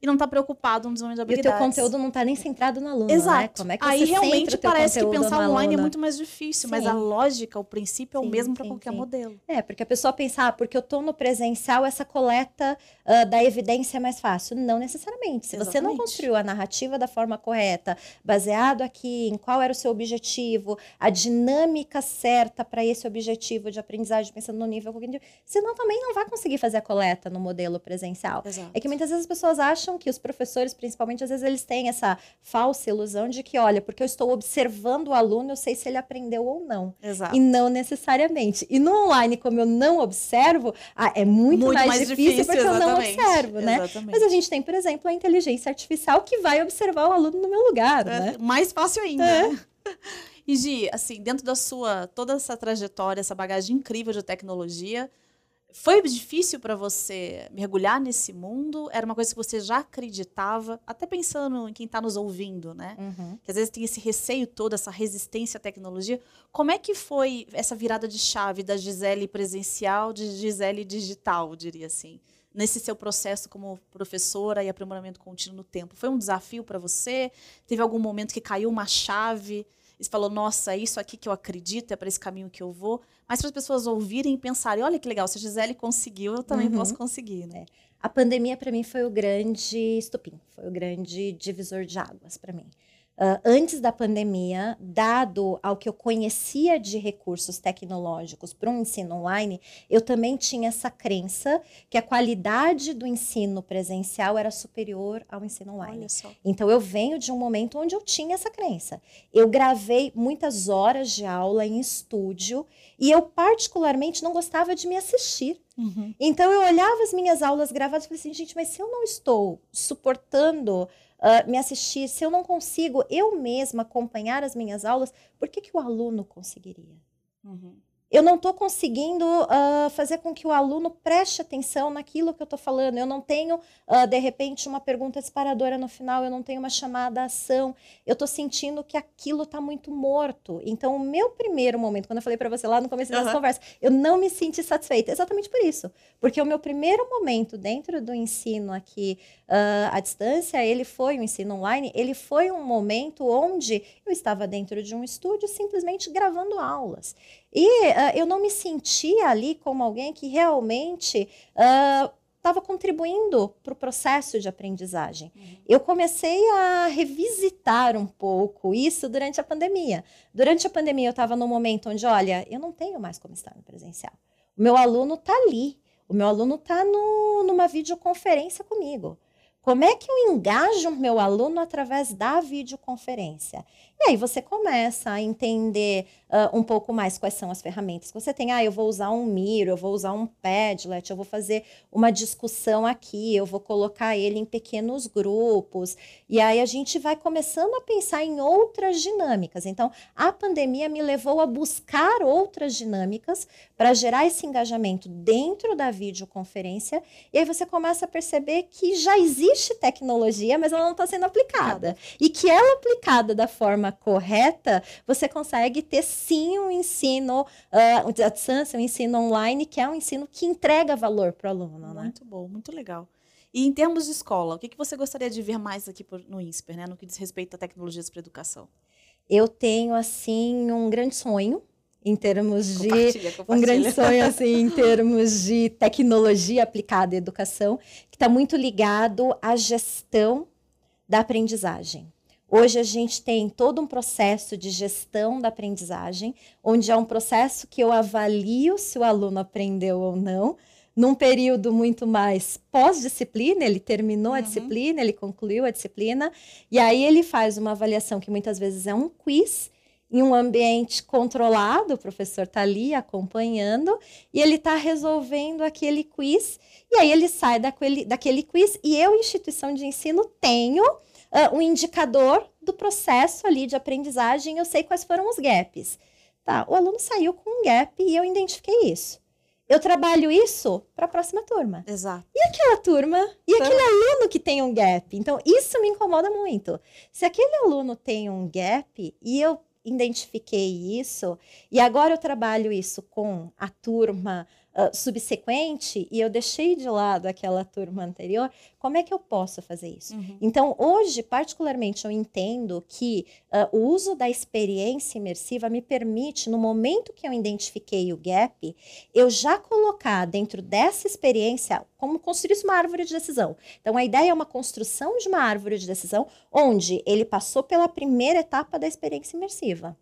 e não está preocupado no desenvolvimento de habilidades. E o teu conteúdo não está nem centrado no aluno? Exato. Né? Como é que Aí realmente parece que pensar online é muito mais difícil, sim. mas a lógica, o princípio sim, é o mesmo para qualquer sim. modelo. É, porque a pessoa pensa, ah, porque eu estou no presencial, essa coleta uh, da evidência é mais fácil. Não necessariamente. Se Exatamente. você não construiu a narrativa da forma correta, baseado aqui em qual era o seu objetivo, a dinâmica certa para esse objetivo de aprendizagem, pensando no nível cognitivo, senão também não vai conseguir fazer a coleta no modelo presencial. Exato. É que muitas vezes as pessoas acham acham que os professores, principalmente, às vezes eles têm essa falsa ilusão de que, olha, porque eu estou observando o aluno, eu sei se ele aprendeu ou não. Exato. E não necessariamente. E no online, como eu não observo, ah, é muito, muito mais, mais, difícil, difícil porque exatamente. eu não observo, né? Exatamente. Mas a gente tem, por exemplo, a inteligência artificial que vai observar o aluno no meu lugar, é, né? Mais fácil ainda, é. né? E Gi, assim, dentro da sua toda essa trajetória, essa bagagem incrível de tecnologia, foi difícil para você mergulhar nesse mundo? Era uma coisa que você já acreditava? Até pensando em quem está nos ouvindo, né? Uhum. Que às vezes tem esse receio todo, essa resistência à tecnologia. Como é que foi essa virada de chave da Gisele presencial de Gisele digital, diria assim? Nesse seu processo como professora e aprimoramento contínuo no tempo. Foi um desafio para você? Teve algum momento que caiu uma chave? e falou, nossa, é isso aqui que eu acredito, é para esse caminho que eu vou. Mas para as pessoas ouvirem e pensarem, olha que legal, se a Gisele conseguiu, eu também uhum. posso conseguir, né? A pandemia para mim foi o grande estupim, foi o grande divisor de águas para mim. Uh, antes da pandemia, dado ao que eu conhecia de recursos tecnológicos para um ensino online, eu também tinha essa crença que a qualidade do ensino presencial era superior ao ensino online. Então eu venho de um momento onde eu tinha essa crença. Eu gravei muitas horas de aula em estúdio e eu particularmente não gostava de me assistir. Uhum. Então eu olhava as minhas aulas gravadas e falei assim, gente, mas se eu não estou suportando uh, me assistir, se eu não consigo eu mesma acompanhar as minhas aulas, por que, que o aluno conseguiria? Uhum eu não estou conseguindo uh, fazer com que o aluno preste atenção naquilo que eu estou falando. Eu não tenho, uh, de repente, uma pergunta disparadora no final, eu não tenho uma chamada à ação. Eu estou sentindo que aquilo está muito morto. Então, o meu primeiro momento, quando eu falei para você lá no começo uhum. da conversa, eu não me senti satisfeita. Exatamente por isso. Porque o meu primeiro momento dentro do ensino aqui uh, à distância, ele foi um ensino online, ele foi um momento onde eu estava dentro de um estúdio simplesmente gravando aulas. E uh, eu não me sentia ali como alguém que realmente estava uh, contribuindo para o processo de aprendizagem. Uhum. Eu comecei a revisitar um pouco isso durante a pandemia. Durante a pandemia, eu estava num momento onde, olha, eu não tenho mais como estar no presencial. O meu aluno está ali. O meu aluno está numa videoconferência comigo. Como é que eu engajo o meu aluno através da videoconferência? E aí você começa a entender uh, um pouco mais quais são as ferramentas que você tem. Ah, eu vou usar um Miro, eu vou usar um Padlet, eu vou fazer uma discussão aqui, eu vou colocar ele em pequenos grupos. E aí a gente vai começando a pensar em outras dinâmicas. Então, a pandemia me levou a buscar outras dinâmicas para gerar esse engajamento dentro da videoconferência. E aí você começa a perceber que já existe tecnologia, mas ela não está sendo aplicada. E que ela aplicada da forma correta, você consegue ter sim um ensino uh, à distância, um ensino online, que é um ensino que entrega valor para o aluno. Né? Muito bom, muito legal. E em termos de escola, o que, que você gostaria de ver mais aqui no INSPER, né, no que diz respeito a tecnologias para educação? Eu tenho, assim, um grande sonho em termos de compartilha, compartilha. um grande sonho assim em termos de tecnologia aplicada à educação que está muito ligado à gestão da aprendizagem. Hoje a gente tem todo um processo de gestão da aprendizagem, onde é um processo que eu avalio se o aluno aprendeu ou não, num período muito mais pós-disciplina, ele terminou uhum. a disciplina, ele concluiu a disciplina, e aí ele faz uma avaliação que muitas vezes é um quiz, em um ambiente controlado, o professor está ali acompanhando, e ele está resolvendo aquele quiz, e aí ele sai daquele, daquele quiz, e eu, instituição de ensino, tenho uh, um indicador do processo ali de aprendizagem, eu sei quais foram os gaps. Tá, o aluno saiu com um gap e eu identifiquei isso. Eu trabalho isso para a próxima turma. Exato. E aquela turma? E aquele aluno que tem um gap? Então, isso me incomoda muito. Se aquele aluno tem um gap e eu identifiquei isso, e agora eu trabalho isso com a turma uh, subsequente e eu deixei de lado aquela turma anterior, como é que eu posso fazer isso? Uhum. Então, hoje, particularmente, eu entendo que uh, o uso da experiência imersiva me permite, no momento que eu identifiquei o gap, eu já colocar dentro dessa experiência como construir uma árvore de decisão. Então, a ideia é uma construção de uma árvore de decisão onde ele passou pela primeira etapa da experiência imersiva.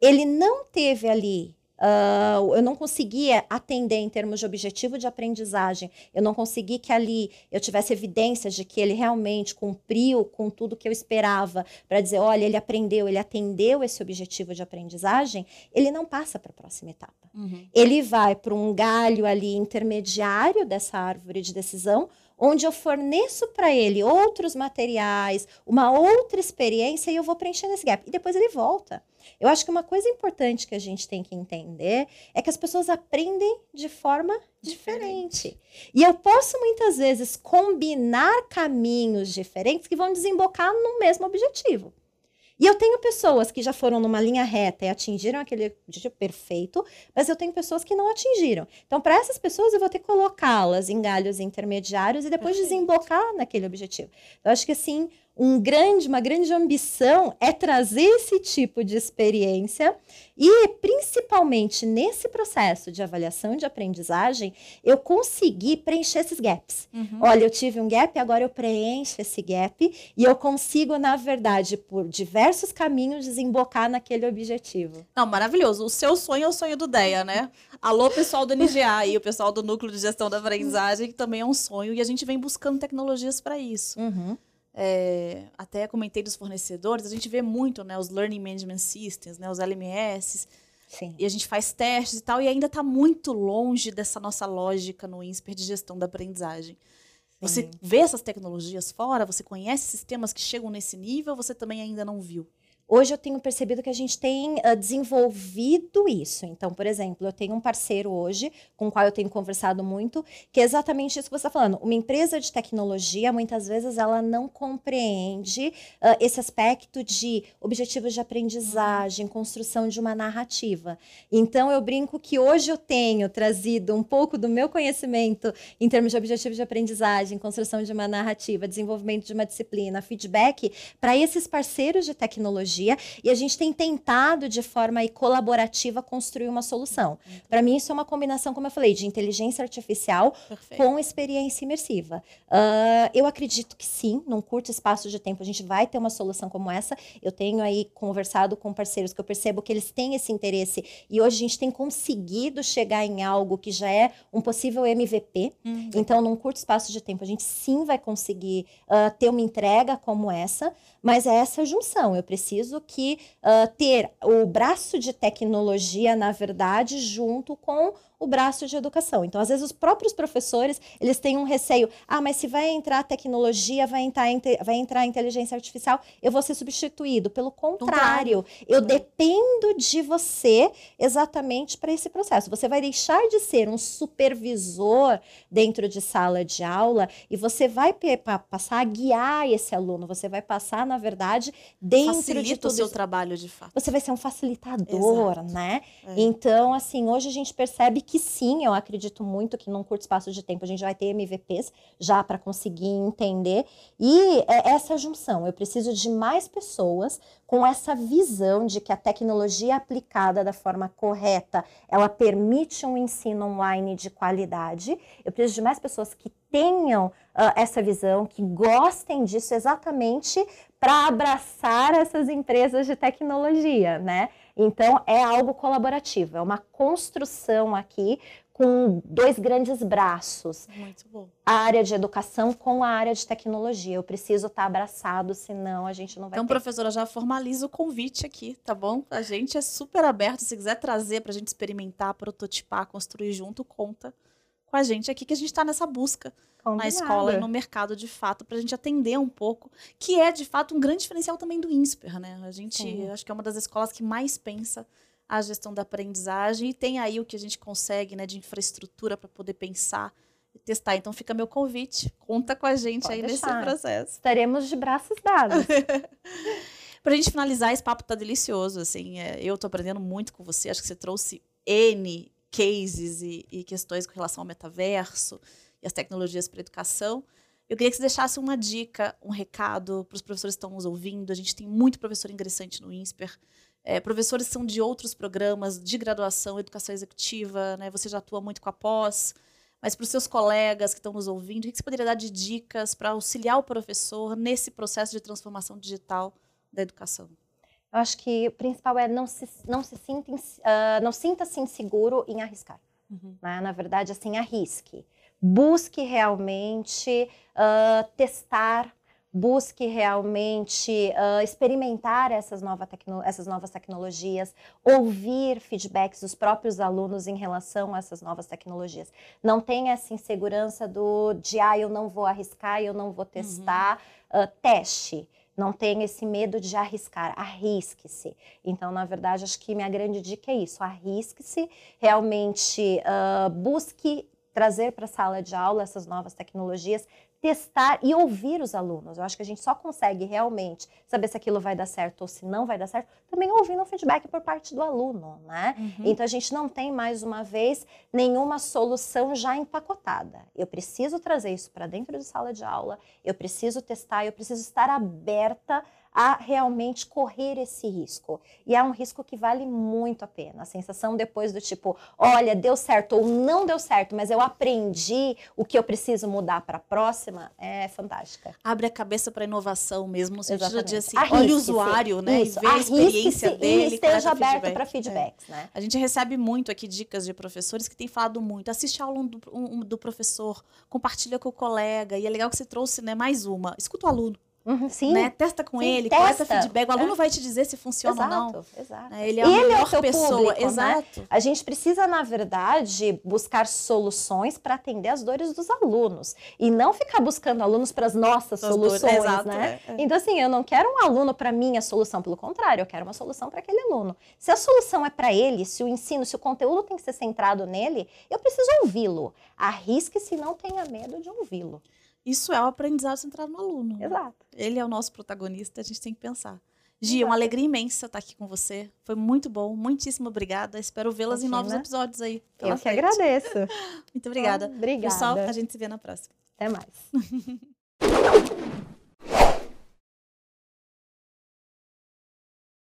Ele não teve ali Uh, eu não conseguia atender em termos de objetivo de aprendizagem, eu não consegui que ali eu tivesse evidências de que ele realmente cumpriu com tudo que eu esperava para dizer, olha, ele aprendeu, ele atendeu esse objetivo de aprendizagem, ele não passa para a próxima etapa. Uhum. Ele vai para um galho ali intermediário dessa árvore de decisão, onde eu forneço para ele outros materiais, uma outra experiência e eu vou preenchendo esse gap. E depois ele volta. Eu acho que uma coisa importante que a gente tem que entender é que as pessoas aprendem de forma diferente. diferente. E eu posso muitas vezes combinar caminhos diferentes que vão desembocar no mesmo objetivo. E eu tenho pessoas que já foram numa linha reta e atingiram aquele objetivo perfeito, mas eu tenho pessoas que não atingiram. Então, para essas pessoas, eu vou ter que colocá-las em galhos intermediários e depois Perfeito. desembocar naquele objetivo. Eu acho que, assim, um grande, uma grande ambição é trazer esse tipo de experiência e, principalmente nesse processo de avaliação de aprendizagem, eu consegui preencher esses gaps. Uhum. Olha, eu tive um gap, agora eu preencho esse gap e eu consigo, na verdade, por diversos caminhos, desembocar naquele objetivo. Não, maravilhoso. O seu sonho é o sonho do DEA, né? Alô, pessoal do NGA e o pessoal do Núcleo de Gestão da Aprendizagem, que também é um sonho, e a gente vem buscando tecnologias para isso. Uhum é, até comentei dos fornecedores, a gente vê muito né, os Learning Management Systems, né, os LMS, Sim. e a gente faz testes e tal, e ainda está muito longe dessa nossa lógica no INSPER de gestão da aprendizagem. Você vê essas tecnologias fora, você conhece sistemas que chegam nesse nível, você também ainda não viu? Hoje eu tenho percebido que a gente tem uh, desenvolvido isso. Então, por exemplo, eu tenho um parceiro hoje com o qual eu tenho conversado muito, que é exatamente isso que você está falando. Uma empresa de tecnologia, muitas vezes, ela não compreende uh, esse aspecto de objetivos de aprendizagem, construção de uma narrativa. Então, eu brinco que hoje eu tenho trazido um pouco do meu conhecimento em termos de objetivos de aprendizagem, construção de uma narrativa, desenvolvimento de uma disciplina, feedback, para esses parceiros de tecnologia tecnologia e a gente tem tentado de forma colaborativa construir uma solução. Para mim isso é uma combinação, como eu falei, de inteligência artificial Perfeito. com experiência imersiva. Uh, eu acredito que sim, num curto espaço de tempo a gente vai ter uma solução como essa. Eu tenho aí conversado com parceiros que eu percebo que eles têm esse interesse e hoje a gente tem conseguido chegar em algo que já é um possível MVP. Uhum. Então, num curto espaço de tempo, a gente sim vai conseguir uh, ter uma entrega como essa, mas é essa junção. Eu preciso preciso que uh, ter o braço de tecnologia, na verdade, junto com o braço de educação. Então, às vezes, os próprios professores, eles têm um receio. Ah, mas se vai entrar tecnologia, vai entrar, vai entrar inteligência artificial, eu vou ser substituído. Pelo contrário, eu dependo de você exatamente para esse processo. Você vai deixar de ser um supervisor dentro de sala de aula e você vai passar a guiar esse aluno. Você vai passar, na verdade, dentro Facilita de tudo o seu trabalho, de fato. Você vai ser um facilitador, Exato. né? É. Então, assim, hoje a gente percebe que que sim, eu acredito muito que num curto espaço de tempo a gente vai ter MVPs já para conseguir entender. E é essa junção, eu preciso de mais pessoas com essa visão de que a tecnologia aplicada da forma correta, ela permite um ensino online de qualidade. Eu preciso de mais pessoas que tenham uh, essa visão, que gostem disso exatamente para abraçar essas empresas de tecnologia, né? Então, é algo colaborativo, é uma construção aqui com dois grandes braços. Muito bom. A área de educação com a área de tecnologia. Eu preciso estar abraçado, senão a gente não vai Então, ter. professora, já formaliza o convite aqui, tá bom? A gente é super aberto. Se quiser trazer para a gente experimentar, prototipar, construir junto, conta com a gente aqui, que a gente está nessa busca Combinado. na escola e no mercado de fato, para a gente atender um pouco, que é de fato um grande diferencial também do INSPER, né? A gente, Sim. acho que é uma das escolas que mais pensa a gestão da aprendizagem e tem aí o que a gente consegue, né, de infraestrutura para poder pensar e testar. Então fica meu convite, conta com a gente Pode aí deixar. nesse processo. Estaremos de braços dados. Para a gente finalizar, esse papo tá delicioso, assim, é, eu tô aprendendo muito com você, acho que você trouxe N cases e, e questões com relação ao metaverso e as tecnologias para educação. Eu queria que você deixasse uma dica, um recado para os professores que estão nos ouvindo. A gente tem muito professor ingressante no INSPER. É, professores são de outros programas de graduação, educação executiva, né? Você já atua muito com a pós. Mas para os seus colegas que estão nos ouvindo, o que você poderia dar de dicas para auxiliar o professor nesse processo de transformação digital da educação? Eu acho que o principal é não se, não se sinta, uh, não sinta-se inseguro em arriscar. Uhum. Né? Na verdade, assim, arrisque. Busque realmente uh, testar, busque realmente uh, experimentar essas, nova essas novas tecnologias, ouvir feedbacks dos próprios alunos em relação a essas novas tecnologias. Não tenha essa insegurança do de, ah, eu não vou arriscar, eu não vou testar. Uhum. teste não tenha esse medo de arriscar, arrisque-se. Então, na verdade, acho que minha grande dica é isso: arrisque-se, realmente uh, busque trazer para a sala de aula essas novas tecnologias, testar e ouvir os alunos. Eu acho que a gente só consegue realmente saber se aquilo vai dar certo ou se não vai dar certo, também ouvindo o feedback por parte do aluno, né? Uhum. Então a gente não tem mais uma vez nenhuma solução já empacotada. Eu preciso trazer isso para dentro de sala de aula, eu preciso testar, eu preciso estar aberta a realmente correr esse risco. E é um risco que vale muito a pena. A sensação depois do tipo, olha, deu certo ou não deu certo, mas eu aprendi o que eu preciso mudar para a próxima, é fantástica. Abre a cabeça para inovação mesmo, no sentido de assim, olha o usuário, né, Isso. e vê a experiência dele. E esteja aberto para feedbacks, é. né? A gente recebe muito aqui dicas de professores que têm falado muito, assiste a aula do, um, do professor, compartilha com o colega, e é legal que você trouxe né, mais uma, escuta o aluno. Uhum, sim. Né? Testa com sim, ele, testa. coleta feedback. O aluno é. vai te dizer se funciona exato, ou não. Exato. Ele é a ele melhor é pessoa. Público, né? exato. Né? A gente precisa, na verdade, buscar soluções para atender as dores dos alunos. E não ficar buscando alunos para as nossas as soluções, exato, né? É, é. Então, assim, eu não quero um aluno para minha solução. Pelo contrário, eu quero uma solução para aquele aluno. Se a solução é para ele, se o ensino, se o conteúdo tem que ser centrado nele, eu preciso ouvi-lo. Arrisque-se não tenha medo de ouvi-lo. Isso é o aprendizado centrado no aluno. Exato. Ele é o nosso protagonista, a gente tem que pensar. Gia, uma alegria imensa estar aqui com você. Foi muito bom, muitíssimo obrigada. Espero vê-las em novos episódios aí. Eu que agradeço. muito obrigada. obrigada. Pessoal, a gente se vê na próxima. Até mais.